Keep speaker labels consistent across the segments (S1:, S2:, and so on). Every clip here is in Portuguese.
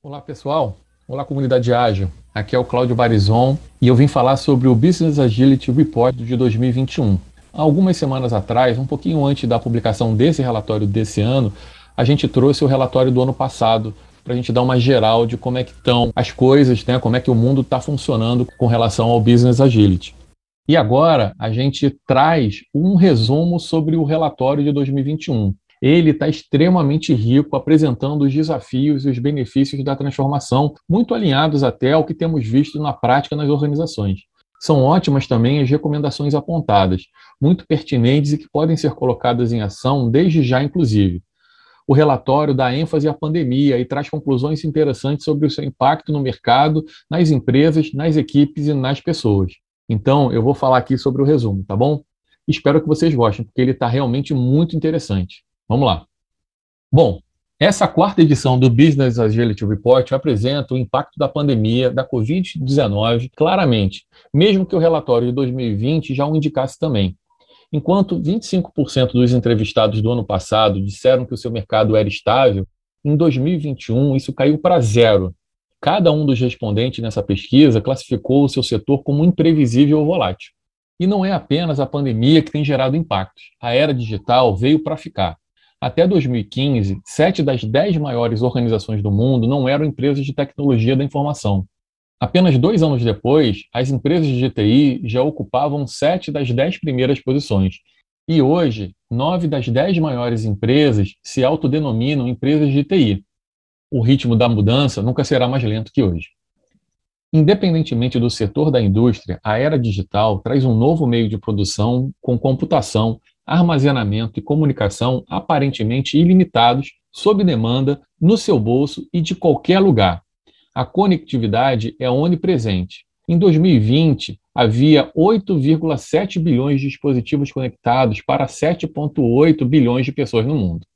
S1: Olá pessoal, olá comunidade ágil. Aqui é o Cláudio Barizon e eu vim falar sobre o Business Agility Report de 2021. Há algumas semanas atrás, um pouquinho antes da publicação desse relatório desse ano, a gente trouxe o relatório do ano passado para a gente dar uma geral de como é que estão as coisas, né, como é que o mundo está funcionando com relação ao Business Agility. E agora a gente traz um resumo sobre o relatório de 2021 ele está extremamente rico, apresentando os desafios e os benefícios da transformação, muito alinhados até ao que temos visto na prática nas organizações. São ótimas também as recomendações apontadas, muito pertinentes e que podem ser colocadas em ação desde já, inclusive. O relatório dá ênfase à pandemia e traz conclusões interessantes sobre o seu impacto no mercado, nas empresas, nas equipes e nas pessoas. Então, eu vou falar aqui sobre o resumo, tá bom? Espero que vocês gostem, porque ele está realmente muito interessante. Vamos lá. Bom, essa quarta edição do Business Agility Report apresenta o impacto da pandemia da Covid-19 claramente, mesmo que o relatório de 2020 já o indicasse também. Enquanto 25% dos entrevistados do ano passado disseram que o seu mercado era estável, em 2021 isso caiu para zero. Cada um dos respondentes nessa pesquisa classificou o seu setor como imprevisível ou volátil. E não é apenas a pandemia que tem gerado impactos. A era digital veio para ficar. Até 2015, sete das dez maiores organizações do mundo não eram empresas de tecnologia da informação. Apenas dois anos depois, as empresas de TI já ocupavam sete das dez primeiras posições. E hoje, nove das dez maiores empresas se autodenominam empresas de TI. O ritmo da mudança nunca será mais lento que hoje. Independentemente do setor da indústria, a era digital traz um novo meio de produção com computação, armazenamento e comunicação aparentemente ilimitados, sob demanda, no seu bolso e de qualquer lugar. A conectividade é onipresente. Em 2020, havia 8,7 bilhões de dispositivos conectados para 7,8 bilhões de pessoas no mundo.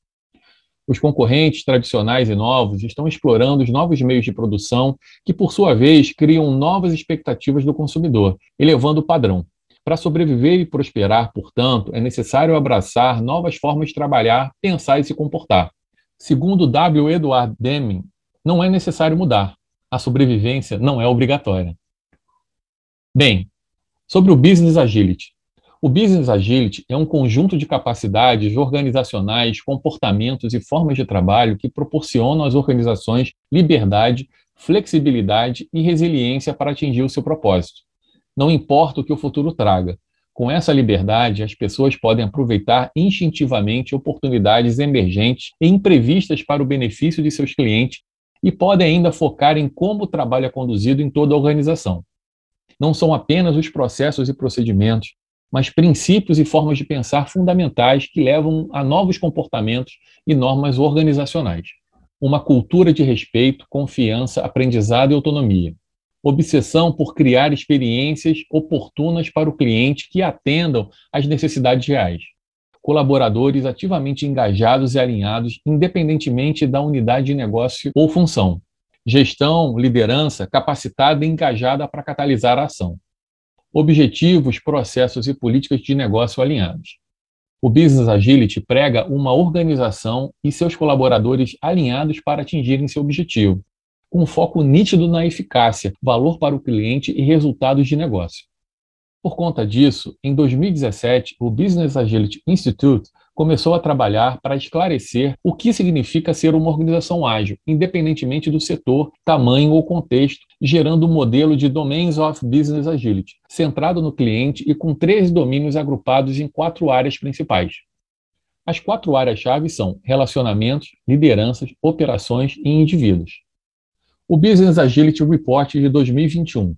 S1: Os concorrentes tradicionais e novos estão explorando os novos meios de produção, que, por sua vez, criam novas expectativas do consumidor, elevando o padrão. Para sobreviver e prosperar, portanto, é necessário abraçar novas formas de trabalhar, pensar e se comportar. Segundo W. Edward Deming, não é necessário mudar. A sobrevivência não é obrigatória. Bem, sobre o Business Agility. O Business Agility é um conjunto de capacidades organizacionais, comportamentos e formas de trabalho que proporcionam às organizações liberdade, flexibilidade e resiliência para atingir o seu propósito. Não importa o que o futuro traga. Com essa liberdade, as pessoas podem aproveitar instintivamente oportunidades emergentes e imprevistas para o benefício de seus clientes e podem ainda focar em como o trabalho é conduzido em toda a organização. Não são apenas os processos e procedimentos, mas princípios e formas de pensar fundamentais que levam a novos comportamentos e normas organizacionais. Uma cultura de respeito, confiança, aprendizado e autonomia obsessão por criar experiências oportunas para o cliente que atendam às necessidades reais. Colaboradores ativamente engajados e alinhados, independentemente da unidade de negócio ou função. Gestão, liderança capacitada e engajada para catalisar a ação. Objetivos, processos e políticas de negócio alinhados. O Business Agility prega uma organização e seus colaboradores alinhados para atingirem seu objetivo, com foco nítido na eficácia, valor para o cliente e resultados de negócio. Por conta disso, em 2017, o Business Agility Institute começou a trabalhar para esclarecer o que significa ser uma organização ágil, independentemente do setor, tamanho ou contexto, gerando um modelo de Domains of Business Agility, centrado no cliente e com 13 domínios agrupados em quatro áreas principais. As quatro áreas-chave são relacionamentos, lideranças, operações e indivíduos o Business Agility Report de 2021.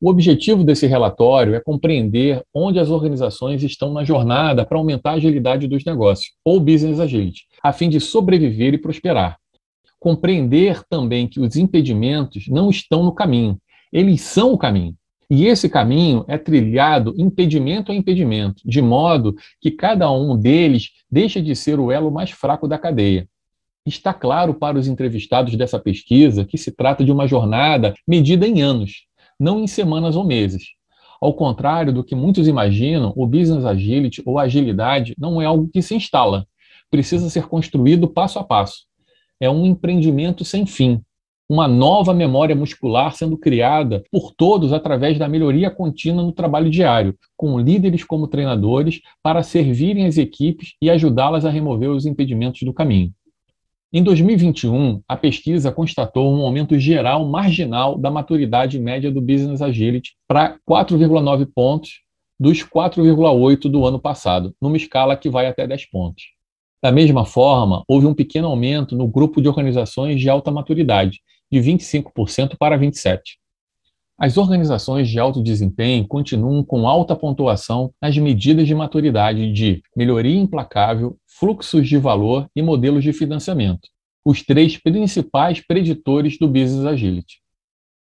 S1: O objetivo desse relatório é compreender onde as organizações estão na jornada para aumentar a agilidade dos negócios, ou Business Agility, a fim de sobreviver e prosperar. Compreender também que os impedimentos não estão no caminho, eles são o caminho. E esse caminho é trilhado impedimento a impedimento, de modo que cada um deles deixa de ser o elo mais fraco da cadeia. Está claro para os entrevistados dessa pesquisa que se trata de uma jornada medida em anos, não em semanas ou meses. Ao contrário do que muitos imaginam, o Business Agility ou agilidade não é algo que se instala, precisa ser construído passo a passo. É um empreendimento sem fim, uma nova memória muscular sendo criada por todos através da melhoria contínua no trabalho diário, com líderes como treinadores para servirem as equipes e ajudá-las a remover os impedimentos do caminho. Em 2021, a pesquisa constatou um aumento geral marginal da maturidade média do Business Agility para 4,9 pontos dos 4,8 do ano passado, numa escala que vai até 10 pontos. Da mesma forma, houve um pequeno aumento no grupo de organizações de alta maturidade, de 25% para 27%. As organizações de alto desempenho continuam com alta pontuação nas medidas de maturidade de melhoria implacável, fluxos de valor e modelos de financiamento, os três principais preditores do Business Agility.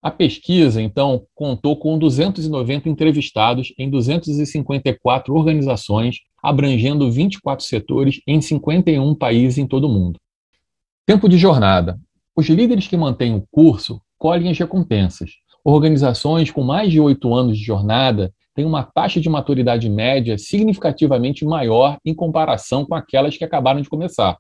S1: A pesquisa, então, contou com 290 entrevistados em 254 organizações, abrangendo 24 setores em 51 países em todo o mundo. Tempo de jornada. Os líderes que mantêm o curso colhem as recompensas, Organizações com mais de oito anos de jornada têm uma taxa de maturidade média significativamente maior em comparação com aquelas que acabaram de começar.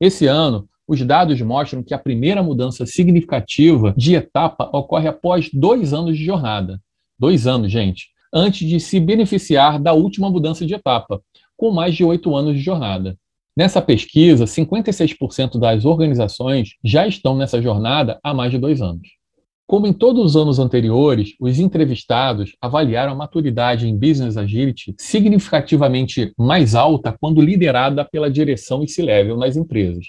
S1: Esse ano, os dados mostram que a primeira mudança significativa de etapa ocorre após dois anos de jornada. Dois anos, gente, antes de se beneficiar da última mudança de etapa, com mais de oito anos de jornada. Nessa pesquisa, 56% das organizações já estão nessa jornada há mais de dois anos. Como em todos os anos anteriores, os entrevistados avaliaram a maturidade em Business Agility significativamente mais alta quando liderada pela direção e C-Level nas empresas.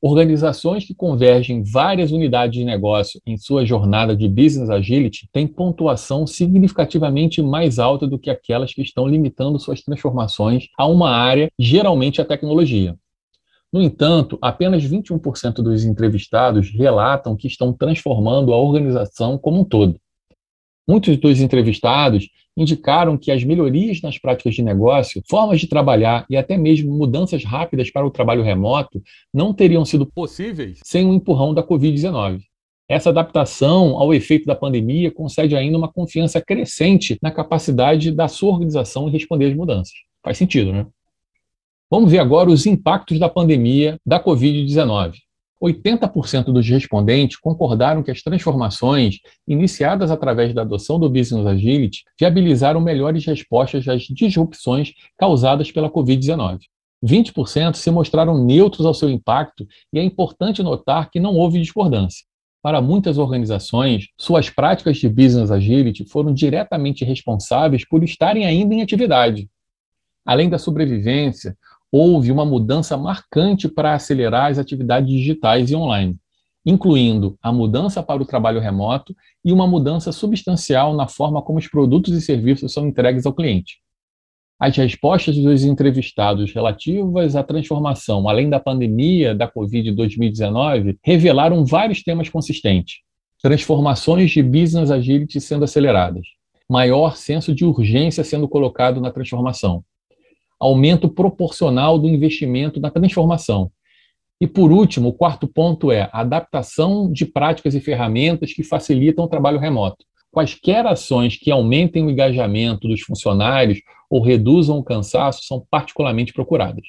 S1: Organizações que convergem várias unidades de negócio em sua jornada de Business Agility têm pontuação significativamente mais alta do que aquelas que estão limitando suas transformações a uma área, geralmente a tecnologia. No entanto, apenas 21% dos entrevistados relatam que estão transformando a organização como um todo. Muitos dos entrevistados indicaram que as melhorias nas práticas de negócio, formas de trabalhar e até mesmo mudanças rápidas para o trabalho remoto não teriam sido possíveis sem o empurrão da Covid-19. Essa adaptação ao efeito da pandemia concede ainda uma confiança crescente na capacidade da sua organização em responder às mudanças. Faz sentido, né? Vamos ver agora os impactos da pandemia da Covid-19. 80% dos respondentes concordaram que as transformações iniciadas através da adoção do Business Agility viabilizaram melhores respostas às disrupções causadas pela Covid-19. 20% se mostraram neutros ao seu impacto e é importante notar que não houve discordância. Para muitas organizações, suas práticas de Business Agility foram diretamente responsáveis por estarem ainda em atividade. Além da sobrevivência, houve uma mudança marcante para acelerar as atividades digitais e online, incluindo a mudança para o trabalho remoto e uma mudança substancial na forma como os produtos e serviços são entregues ao cliente. As respostas dos entrevistados relativas à transformação, além da pandemia da Covid-2019, revelaram vários temas consistentes. Transformações de business agility sendo aceleradas, maior senso de urgência sendo colocado na transformação, aumento proporcional do investimento na transformação. E, por último, o quarto ponto é a adaptação de práticas e ferramentas que facilitam o trabalho remoto. Quaisquer ações que aumentem o engajamento dos funcionários ou reduzam o cansaço são particularmente procuradas.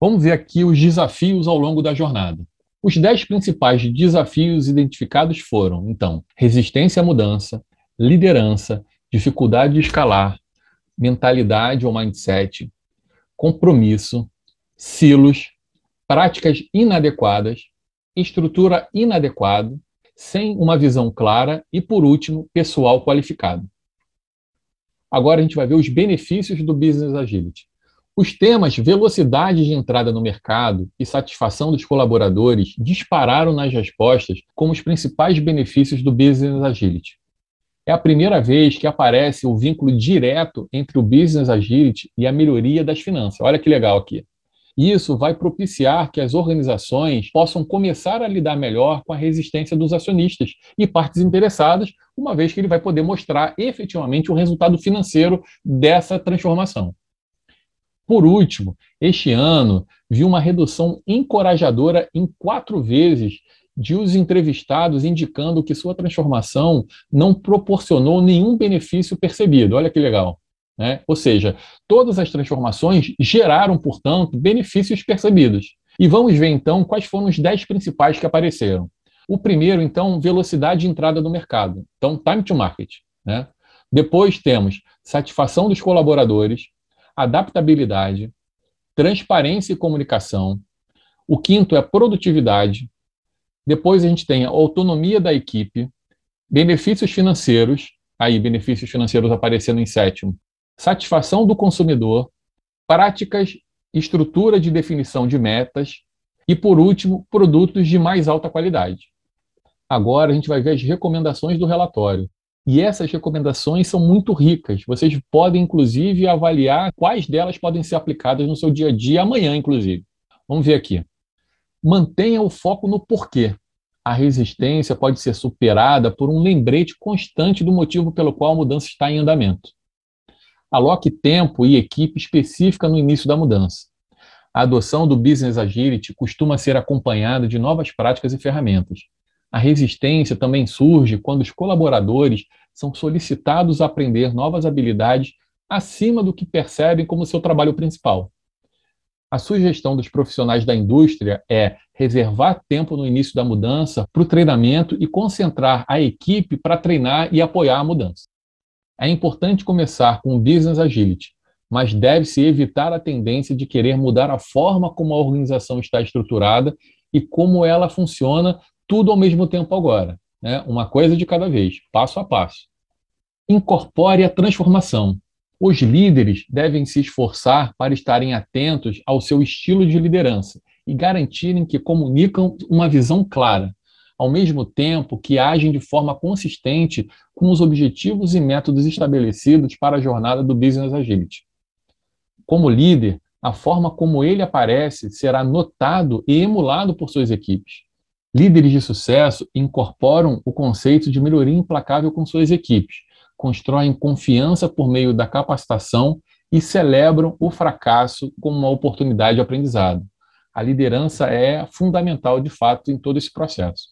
S1: Vamos ver aqui os desafios ao longo da jornada. Os dez principais desafios identificados foram, então, resistência à mudança, liderança, dificuldade de escalar, mentalidade ou mindset, compromisso, silos, práticas inadequadas, estrutura inadequada, sem uma visão clara e, por último, pessoal qualificado. Agora a gente vai ver os benefícios do Business Agility. Os temas velocidade de entrada no mercado e satisfação dos colaboradores dispararam nas respostas como os principais benefícios do Business Agility. É a primeira vez que aparece o vínculo direto entre o Business Agility e a melhoria das finanças. Olha que legal aqui. Isso vai propiciar que as organizações possam começar a lidar melhor com a resistência dos acionistas e partes interessadas, uma vez que ele vai poder mostrar efetivamente o resultado financeiro dessa transformação. Por último, este ano viu uma redução encorajadora em quatro vezes de os entrevistados indicando que sua transformação não proporcionou nenhum benefício percebido. Olha que legal. Né? Ou seja, todas as transformações geraram, portanto, benefícios percebidos. E vamos ver então quais foram os 10 principais que apareceram. O primeiro, então, velocidade de entrada no mercado. Então, time to market. Né? Depois temos satisfação dos colaboradores, adaptabilidade, transparência e comunicação. O quinto é produtividade. Depois a gente tem a autonomia da equipe, benefícios financeiros, aí benefícios financeiros aparecendo em sétimo, satisfação do consumidor, práticas, estrutura de definição de metas e, por último, produtos de mais alta qualidade. Agora a gente vai ver as recomendações do relatório. E essas recomendações são muito ricas. Vocês podem, inclusive, avaliar quais delas podem ser aplicadas no seu dia a dia, amanhã, inclusive. Vamos ver aqui. Mantenha o foco no porquê. A resistência pode ser superada por um lembrete constante do motivo pelo qual a mudança está em andamento. Aloque tempo e equipe específica no início da mudança. A adoção do Business Agility costuma ser acompanhada de novas práticas e ferramentas. A resistência também surge quando os colaboradores são solicitados a aprender novas habilidades acima do que percebem como seu trabalho principal. A sugestão dos profissionais da indústria é reservar tempo no início da mudança para o treinamento e concentrar a equipe para treinar e apoiar a mudança. É importante começar com o Business Agility, mas deve-se evitar a tendência de querer mudar a forma como a organização está estruturada e como ela funciona tudo ao mesmo tempo agora, né? uma coisa de cada vez, passo a passo. Incorpore a transformação. Os líderes devem se esforçar para estarem atentos ao seu estilo de liderança e garantirem que comunicam uma visão clara, ao mesmo tempo que agem de forma consistente com os objetivos e métodos estabelecidos para a jornada do Business Agility. Como líder, a forma como ele aparece será notado e emulado por suas equipes. Líderes de sucesso incorporam o conceito de melhoria implacável com suas equipes, constroem confiança por meio da capacitação e celebram o fracasso como uma oportunidade de aprendizado. A liderança é fundamental, de fato, em todo esse processo.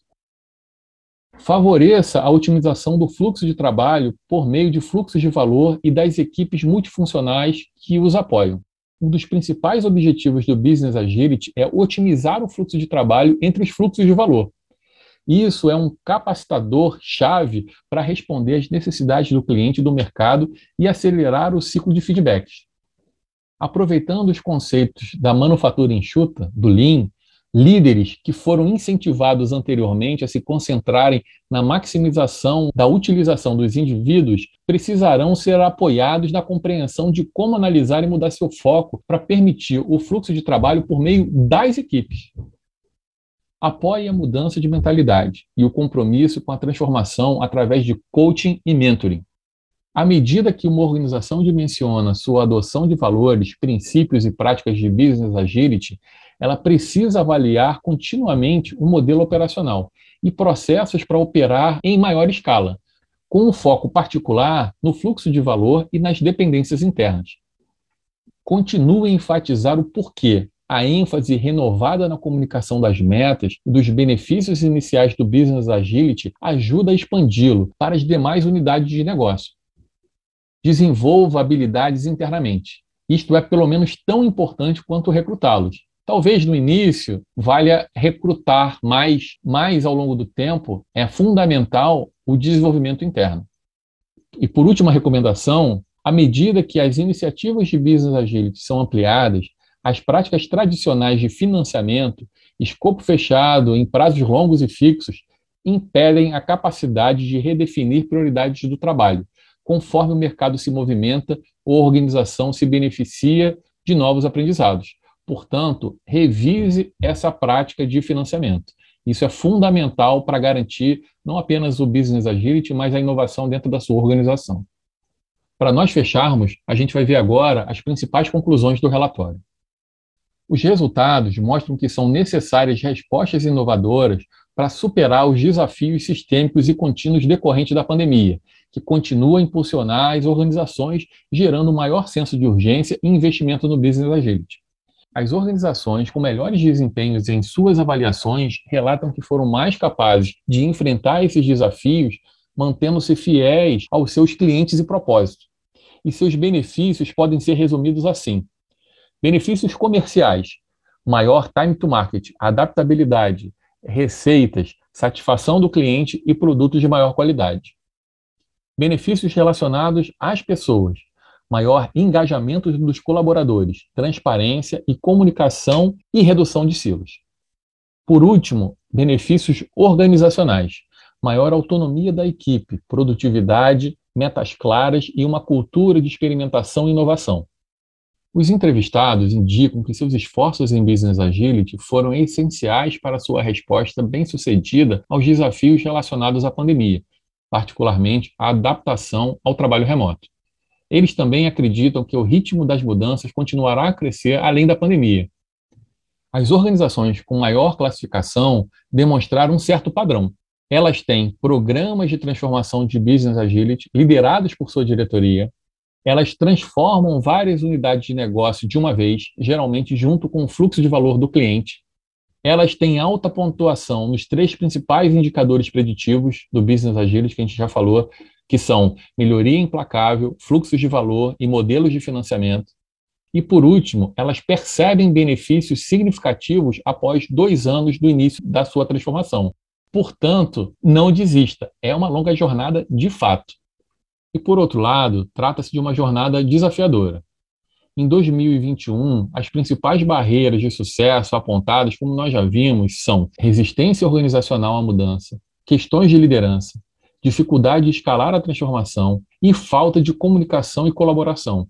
S1: Favoreça a otimização do fluxo de trabalho por meio de fluxos de valor e das equipes multifuncionais que os apoiam um dos principais objetivos do Business Agility é otimizar o fluxo de trabalho entre os fluxos de valor. Isso é um capacitador chave para responder às necessidades do cliente e do mercado e acelerar o ciclo de feedbacks. Aproveitando os conceitos da manufatura enxuta, do Lean, líderes que foram incentivados anteriormente a se concentrarem na maximização da utilização dos indivíduos precisarão ser apoiados na compreensão de como analisar e mudar seu foco para permitir o fluxo de trabalho por meio das equipes. Apoie a mudança de mentalidade e o compromisso com a transformação através de coaching e mentoring. À medida que uma organização dimensiona sua adoção de valores, princípios e práticas de business agility, ela precisa avaliar continuamente o modelo operacional e processos para operar em maior escala, com um foco particular no fluxo de valor e nas dependências internas. Continue a enfatizar o porquê, a ênfase renovada na comunicação das metas e dos benefícios iniciais do Business Agility ajuda a expandi-lo para as demais unidades de negócio desenvolva habilidades internamente. Isto é pelo menos tão importante quanto recrutá-los. Talvez no início valha recrutar mais, mas ao longo do tempo é fundamental o desenvolvimento interno. E por última recomendação, à medida que as iniciativas de Business Agility são ampliadas, as práticas tradicionais de financiamento, escopo fechado em prazos longos e fixos, impedem a capacidade de redefinir prioridades do trabalho, conforme o mercado se movimenta, a organização se beneficia de novos aprendizados. Portanto, revise essa prática de financiamento. Isso é fundamental para garantir não apenas o business agility, mas a inovação dentro da sua organização. Para nós fecharmos, a gente vai ver agora as principais conclusões do relatório. Os resultados mostram que são necessárias respostas inovadoras para superar os desafios sistêmicos e contínuos decorrentes da pandemia que continua a impulsionar as organizações, gerando maior senso de urgência e investimento no business agility. As organizações com melhores desempenhos em suas avaliações relatam que foram mais capazes de enfrentar esses desafios, mantendo-se fiéis aos seus clientes e propósitos. E seus benefícios podem ser resumidos assim: benefícios comerciais, maior time to market, adaptabilidade, receitas, satisfação do cliente e produtos de maior qualidade. Benefícios relacionados às pessoas, maior engajamento dos colaboradores, transparência e comunicação e redução de silos. Por último, benefícios organizacionais, maior autonomia da equipe, produtividade, metas claras e uma cultura de experimentação e inovação. Os entrevistados indicam que seus esforços em Business Agility foram essenciais para sua resposta bem-sucedida aos desafios relacionados à pandemia, particularmente a adaptação ao trabalho remoto. Eles também acreditam que o ritmo das mudanças continuará a crescer além da pandemia. As organizações com maior classificação demonstraram um certo padrão. Elas têm programas de transformação de business agility liderados por sua diretoria. Elas transformam várias unidades de negócio de uma vez, geralmente junto com o fluxo de valor do cliente. Elas têm alta pontuação nos três principais indicadores preditivos do business agility que a gente já falou, que são melhoria implacável, fluxos de valor e modelos de financiamento. E, por último, elas percebem benefícios significativos após dois anos do início da sua transformação. Portanto, não desista, é uma longa jornada de fato. E, por outro lado, trata-se de uma jornada desafiadora. Em 2021, as principais barreiras de sucesso apontadas, como nós já vimos, são resistência organizacional à mudança, questões de liderança, dificuldade de escalar a transformação e falta de comunicação e colaboração.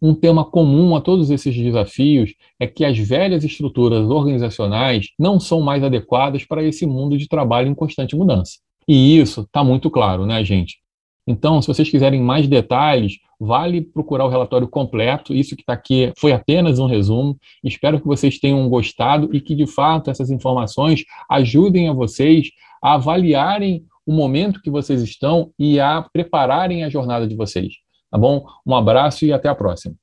S1: Um tema comum a todos esses desafios é que as velhas estruturas organizacionais não são mais adequadas para esse mundo de trabalho em constante mudança. E isso está muito claro, né, gente? Então, se vocês quiserem mais detalhes, vale procurar o relatório completo. Isso que está aqui foi apenas um resumo. Espero que vocês tenham gostado e que, de fato, essas informações ajudem a vocês a avaliarem o momento que vocês estão e a prepararem a jornada de vocês. Tá bom? Um abraço e até a próxima.